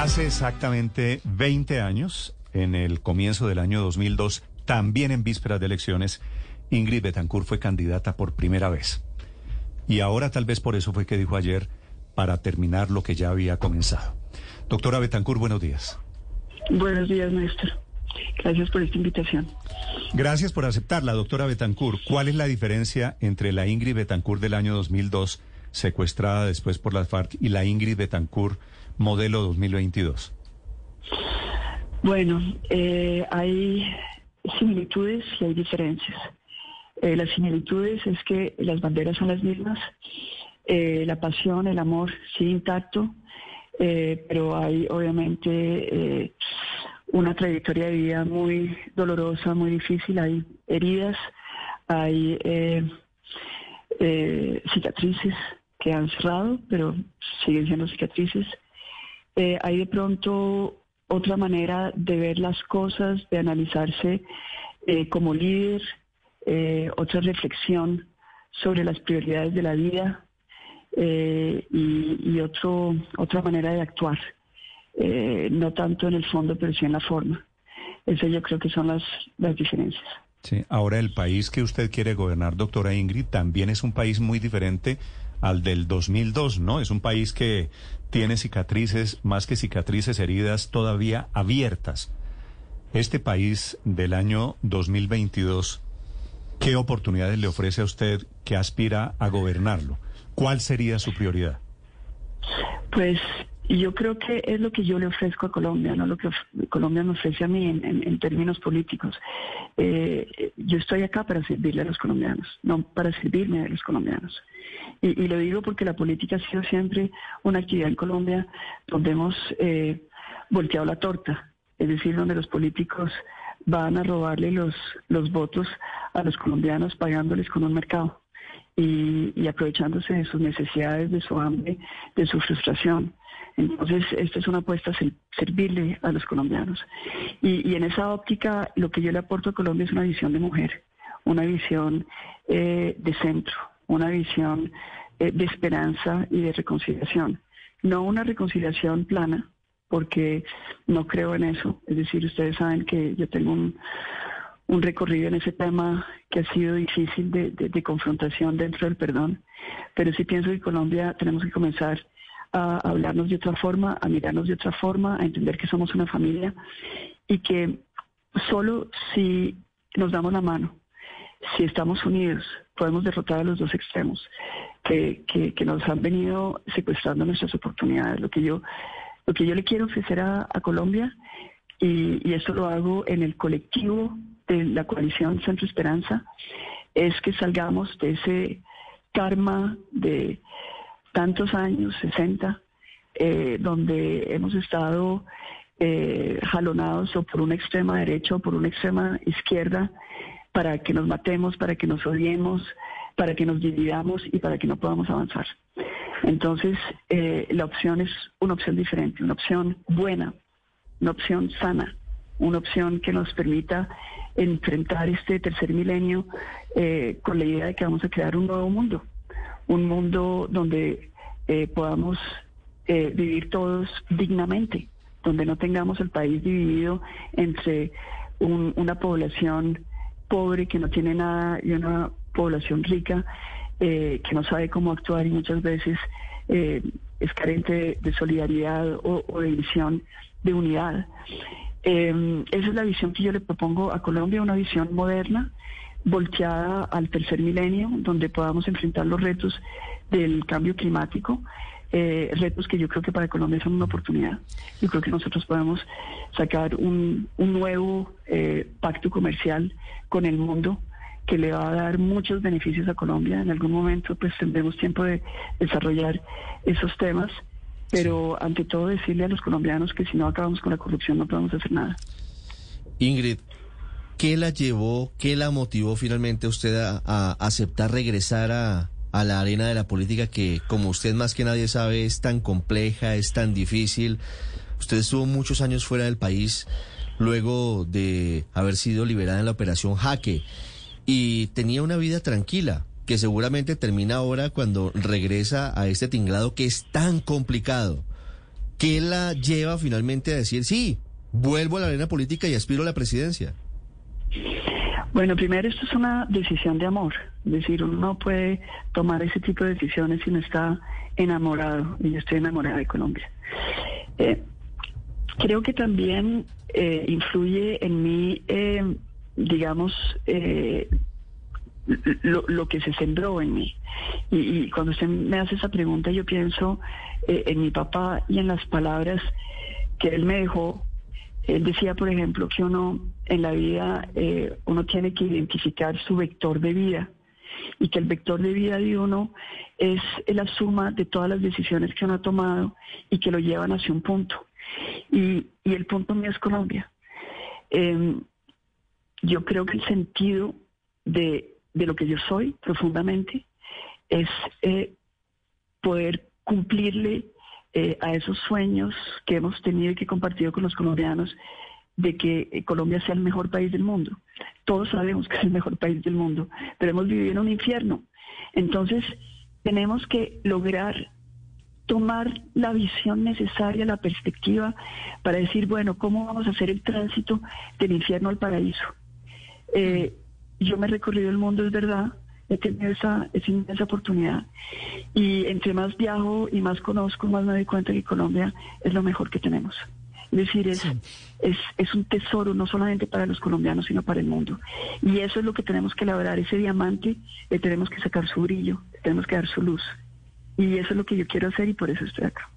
Hace exactamente 20 años, en el comienzo del año 2002, también en vísperas de elecciones, Ingrid Betancourt fue candidata por primera vez. Y ahora tal vez por eso fue que dijo ayer, para terminar lo que ya había comenzado. Doctora Betancourt, buenos días. Buenos días, maestro. Gracias por esta invitación. Gracias por aceptarla, doctora Betancourt. ¿Cuál es la diferencia entre la Ingrid Betancourt del año 2002, secuestrada después por las FARC, y la Ingrid Betancourt modelo 2022? Bueno, eh, hay similitudes y hay diferencias. Eh, las similitudes es que las banderas son las mismas, eh, la pasión, el amor sigue intacto, pero hay obviamente una trayectoria de vida muy dolorosa, muy difícil, hay heridas, hay cicatrices que han cerrado, pero siguen siendo cicatrices. Eh, hay de pronto otra manera de ver las cosas, de analizarse eh, como líder, eh, otra reflexión sobre las prioridades de la vida y, otro, otra manera de actuar, no tanto en el fondo, pero sí en la forma. Eso yo creo que son las, las diferencias. Sí, ahora el país que usted quiere gobernar, doctora Ingrid, también es un país muy diferente al del 2002, ¿no? Es un país que tiene cicatrices, más que cicatrices, heridas todavía abiertas. Este país del año 2022, ¿qué oportunidades le ofrece a usted que aspira a gobernarlo? ¿Cuál sería su prioridad? Pues yo creo que es lo que yo le ofrezco a Colombia, no lo que Colombia me ofrece a mí en, términos políticos. Eh, yo estoy acá para servirle a los colombianos, no para servirme a los colombianos. Y, lo digo porque la política ha sido siempre una actividad en Colombia donde hemos eh, volteado la torta, es decir, donde los políticos van a robarle los, los votos a los colombianos pagándoles con un mercado y, y aprovechándose de sus necesidades, de su hambre, de su frustración. Entonces, esta es una apuesta a servirle a los colombianos. Y, en esa óptica, lo que yo le aporto a Colombia es una visión de mujer, una visión eh, de centro, una visión eh, de esperanza y de reconciliación. No una reconciliación plana, porque no creo en eso. Es decir, ustedes saben que yo tengo un, recorrido en ese tema que ha sido difícil de, de, confrontación dentro del perdón, pero sí pienso que Colombia tenemos que comenzar a hablarnos de otra forma, a mirarnos de otra forma, a entender que somos una familia y que solo si nos damos la mano, si estamos unidos, podemos derrotar a los dos extremos que, que, nos han venido secuestrando nuestras oportunidades. Lo que yo, lo que yo le quiero ofrecer a, Colombia, y, y esto lo hago en el colectivo de la coalición Centro Esperanza, es que salgamos de ese karma de tantos años, 60, eh, donde hemos estado eh, jalonados o por una extrema derecha o por una extrema izquierda para que nos matemos, para que nos odiemos, para que nos dividamos y para que no podamos avanzar. Entonces, eh, la opción es una opción diferente, una opción buena, una opción sana, una opción que nos permita enfrentar este tercer milenio con la idea de que vamos a crear un nuevo mundo, un mundo donde eh, podamos eh, vivir todos dignamente, donde no tengamos el país dividido entre una población pobre que no tiene nada y una población rica eh, que no sabe cómo actuar y muchas veces es carente de, solidaridad o, o, de visión de unidad. esa es la visión que yo le propongo a Colombia, una visión moderna, volteada al tercer milenio, donde podamos enfrentar los retos del cambio climático, eh, retos que yo creo que para Colombia son una oportunidad. Yo creo que nosotros podemos sacar un, un nuevo eh, pacto comercial con el mundo que le va a dar muchos beneficios a Colombia. En algún momento pues tendremos tiempo de desarrollar esos temas, pero ante todo decirle a los colombianos que si no acabamos con la corrupción no podemos hacer nada. Ingrid, ¿Qué la llevó, qué la motivó finalmente a usted a, aceptar regresar a, la arena de la política que, como usted más que nadie sabe, es tan compleja, es tan difícil? Usted estuvo muchos años fuera del país luego de haber sido liberada en la operación Jaque y tenía una vida tranquila que seguramente termina ahora cuando regresa a este tinglado que es tan complicado. ¿Qué la lleva finalmente a decir, sí, vuelvo a la arena política y aspiro a la presidencia? Bueno, primero esto es una decisión de amor, es decir, uno no puede tomar ese tipo de decisiones si no está enamorado, y yo estoy enamorada de Colombia. Eh, creo que también eh, influye en mí, eh, digamos, lo, que se sembró en mí. Y, y, cuando usted me hace esa pregunta, yo pienso en mi papá y en las palabras que él me dejó él decía, por ejemplo, que uno en la vida, eh, uno tiene que identificar su vector de vida y que el vector de vida de uno es la suma de todas las decisiones que uno ha tomado y que lo llevan hacia un punto. Y, el punto mío es Colombia. Em, yo creo que el sentido de, lo que yo soy profundamente es eh, poder cumplirle eh, a esos sueños que hemos tenido y que he compartido con los colombianos de que eh, Colombia sea el mejor país del mundo. Todos sabemos que es el mejor país del mundo, pero hemos vivido en un infierno. Entonces, tenemos que lograr tomar la visión necesaria, la perspectiva, para decir, bueno, ¿cómo vamos a hacer el tránsito del infierno al paraíso? Eh, yo me he recorrido el mundo, es verdad, he tenido esa, esa inmensa oportunidad. Y entre más viajo y más conozco, más me doy cuenta que Colombia es lo mejor que tenemos. Es decir, es, es, es, un tesoro no solamente para los colombianos, sino para el mundo. Y eso es lo que tenemos que elaborar, ese diamante, le tenemos que sacar su brillo, tenemos que dar su luz. Y eso es lo que yo quiero hacer y por eso estoy acá.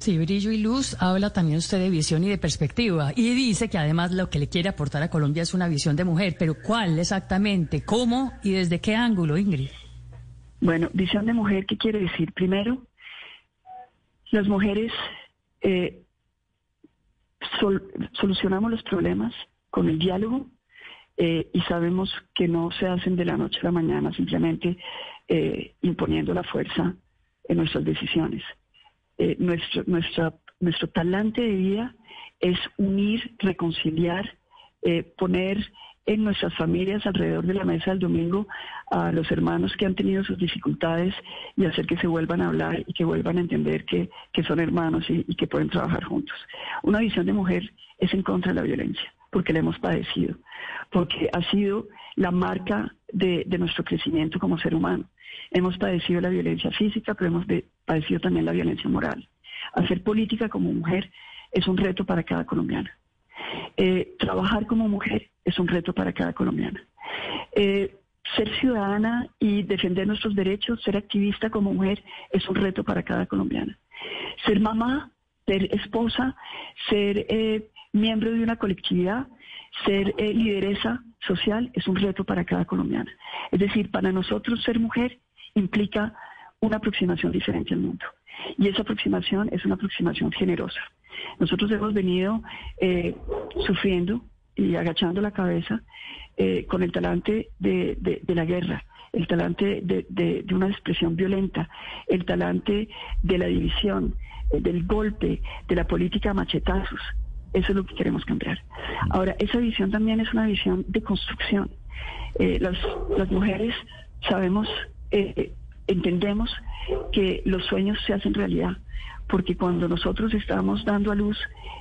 Sí, brillo y luz, habla también usted de visión y de perspectiva y dice que además lo que le quiere aportar a Colombia es una visión de mujer, pero ¿cuál exactamente? ¿Cómo y desde qué ángulo, Ingrid? Bueno, visión de mujer, ¿qué quiere decir? Primero, las mujeres eh, solucionamos los problemas con el diálogo eh, y sabemos que no se hacen de la noche a la mañana simplemente eh, imponiendo la fuerza en nuestras decisiones. Eh, nuestro, nuestro talante de vida es unir, reconciliar, eh, poner en nuestras familias alrededor de la mesa del domingo a los hermanos que han tenido sus dificultades y hacer que se vuelvan a hablar y que vuelvan a entender que, son hermanos y, que pueden trabajar juntos. Una visión de mujer es en contra de la violencia, porque la hemos padecido, porque ha sido la marca de, nuestro crecimiento como ser humano. Hemos padecido la violencia física, pero hemos padecido también la violencia moral. Hacer política como mujer es un reto para cada colombiana. Eh, trabajar como mujer es un reto para cada colombiana. Eh, ser ciudadana y defender nuestros derechos, ser activista como mujer es un reto para cada colombiana. Ser mamá, ser esposa, ser eh, miembro de una colectividad, ser lideresa social es un reto para cada colombiana. Es decir, para nosotros ser mujer implica una aproximación diferente al mundo. Y esa aproximación es una aproximación generosa. Nosotros hemos venido eh, sufriendo y agachando la cabeza eh, con el talante de, la guerra, el talante de, una expresión violenta, el talante de la división, eh, del golpe, de la política machetazos. Eso es lo que queremos cambiar. Ahora, esa visión también es una visión de construcción. las, las mujeres sabemos entendemos que los sueños se hacen realidad, porque cuando nosotros estamos dando a luz,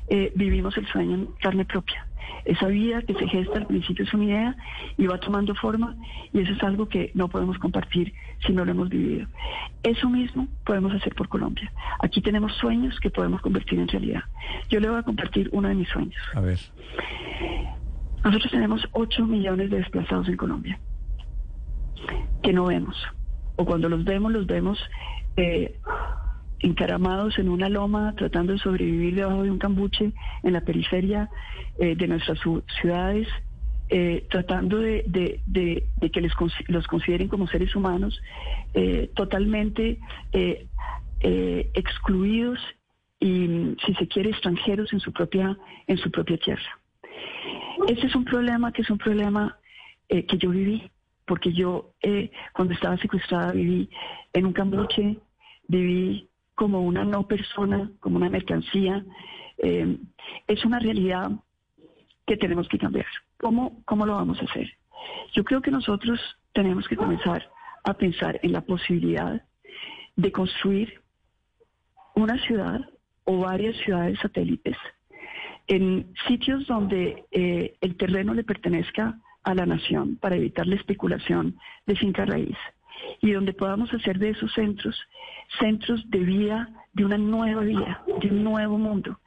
eh, vivimos el sueño en carne propia. Esa vida que se gesta al principio es una idea y va tomando forma y eso es algo que no podemos compartir si no lo hemos vivido. Eso mismo podemos hacer por Colombia. Aquí tenemos sueños que podemos convertir en realidad. Yo le voy a compartir uno de mis sueños. A ver. Nosotros tenemos 8 millones de desplazados en Colombia que no vemos o cuando los vemos, los vemos eh, encaramados en una loma, tratando de sobrevivir debajo de un cambuche en la periferia eh, de nuestras ciudades, eh, tratando de, que les, los consideren como seres humanos, totalmente excluidos y, si se quiere, extranjeros en su propia, en su propia tierra. Este es un problema que es un problema que yo viví porque yo eh, cuando estaba secuestrada viví en un cambuche, viví como una no persona, como una mercancía. Eh, es una realidad que tenemos que cambiar. ¿Cómo, ¿Cómo lo vamos a hacer? Yo creo que nosotros tenemos que comenzar a pensar en la posibilidad de construir una ciudad o varias ciudades satélites en sitios donde eh, el terreno le pertenezca a la nación para evitar la especulación de finca raíz y donde podamos hacer de esos centros centros de vida, de una nueva vida, de un nuevo mundo,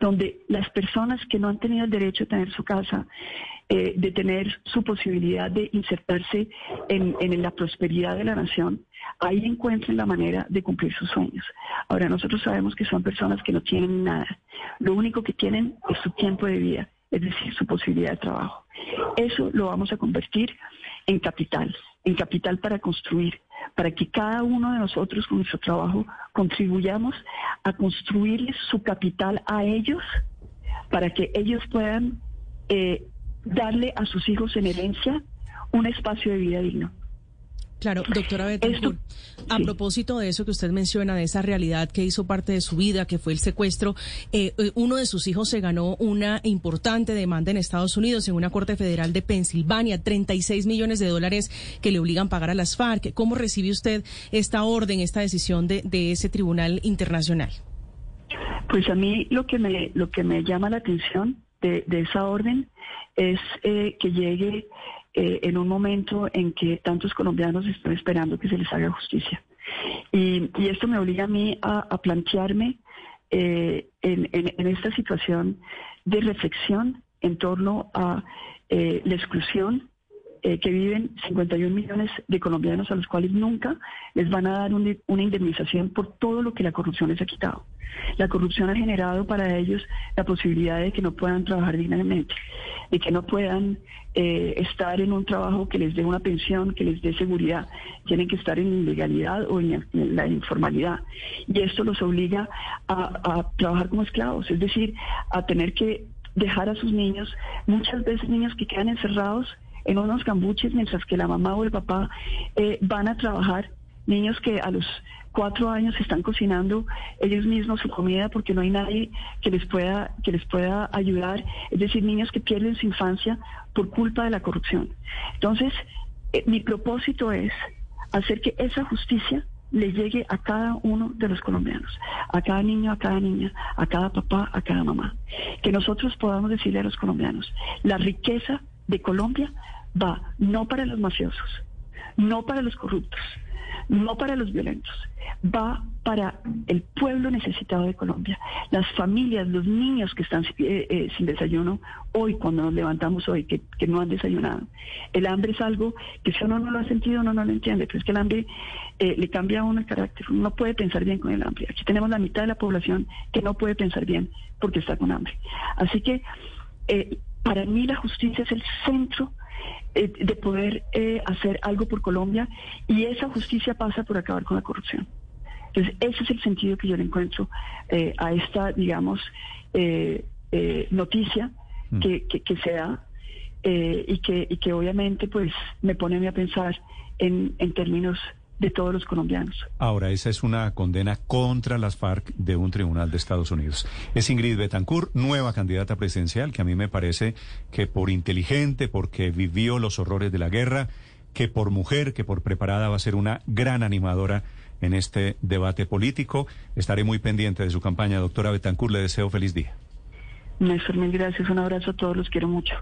donde las personas que no han tenido el derecho de tener su casa, eh, de tener su posibilidad de insertarse en, en, la prosperidad de la nación, ahí encuentren la manera de cumplir sus sueños. Ahora, nosotros sabemos que son personas que no tienen nada. Lo único que tienen es su tiempo de vida, es decir, su posibilidad de trabajo. Eso lo vamos a convertir en capital, en capital para construir, para que cada uno de nosotros con nuestro trabajo contribuyamos a construirles su capital a ellos, para que ellos puedan eh, darle a sus hijos en herencia un espacio de vida digno. Claro, doctora Betancourt, a propósito de eso que usted menciona, de esa realidad que hizo parte de su vida, que fue el secuestro, eh, eh, uno de sus hijos se ganó una importante demanda en Estados Unidos, en una corte federal de Pensilvania, 36 millones de dólares que le obligan a pagar a las FARC. ¿Cómo recibe usted esta orden, esta decisión de, ese tribunal internacional? Pues a mí lo que me, lo que me llama la atención de, esa orden es eh, que llegue eh, en un momento en que tantos colombianos están esperando que se les haga justicia. Y, esto me obliga a mí a, plantearme eh, en, esta situación de reflexión en torno a eh, la exclusión que viven 51 millones de colombianos a los cuales nunca les van a dar una indemnización por todo lo que la corrupción les ha quitado. La corrupción ha generado para ellos la posibilidad de que no puedan trabajar dignamente, de que no puedan eh, estar en un trabajo que les dé una pensión, que les dé seguridad. Tienen que estar en ilegalidad o en, la informalidad. Y esto los obliga a, trabajar como esclavos, es decir, a tener que dejar a sus niños, muchas veces niños que quedan encerrados en unos cambuches mientras que la mamá o el papá eh, van a trabajar, niños que a los cuatro años están cocinando ellos mismos su comida porque no hay nadie que les pueda, que les pueda ayudar. Es decir, niños que pierden su infancia por culpa de la corrupción. Entonces, eh, mi propósito es hacer que esa justicia le llegue a cada uno de los colombianos, a cada niño, a cada niña, a cada papá, a cada mamá. Que nosotros podamos decirle a los colombianos, la riqueza de Colombia va no para los mafiosos, no para los corruptos, no para los violentos, va para el pueblo necesitado de Colombia, las familias, los niños que están eh, eh, sin desayuno hoy, cuando nos levantamos hoy, que, no han desayunado. El hambre es algo que si uno no lo ha sentido, uno no lo entiende, pero es que el hambre eh, le cambia a uno el carácter, uno no puede pensar bien con el hambre. Aquí tenemos la mitad de la población que no puede pensar bien porque está con hambre. Así que para mí la justicia es el centro eh, de poder eh, hacer algo por Colombia y esa justicia pasa por acabar con la corrupción. Entonces, ese es el sentido que yo le encuentro eh, a esta, digamos, noticia mm. que, que, que, se da y, que, y que obviamente pues me pone a mí a pensar en, en términos de todos los colombianos. Ahora, esa es una condena contra las FARC de un tribunal de Estados Unidos. Es Ingrid Betancourt, nueva candidata presidencial, que a mí me parece que por inteligente, porque vivió los horrores de la guerra, que por mujer, que por preparada va a ser una gran animadora en este debate político. Estaré muy pendiente de su campaña. Doctora Betancourt, le deseo feliz día. Néstor, mil gracias. Un abrazo a todos. Los quiero mucho.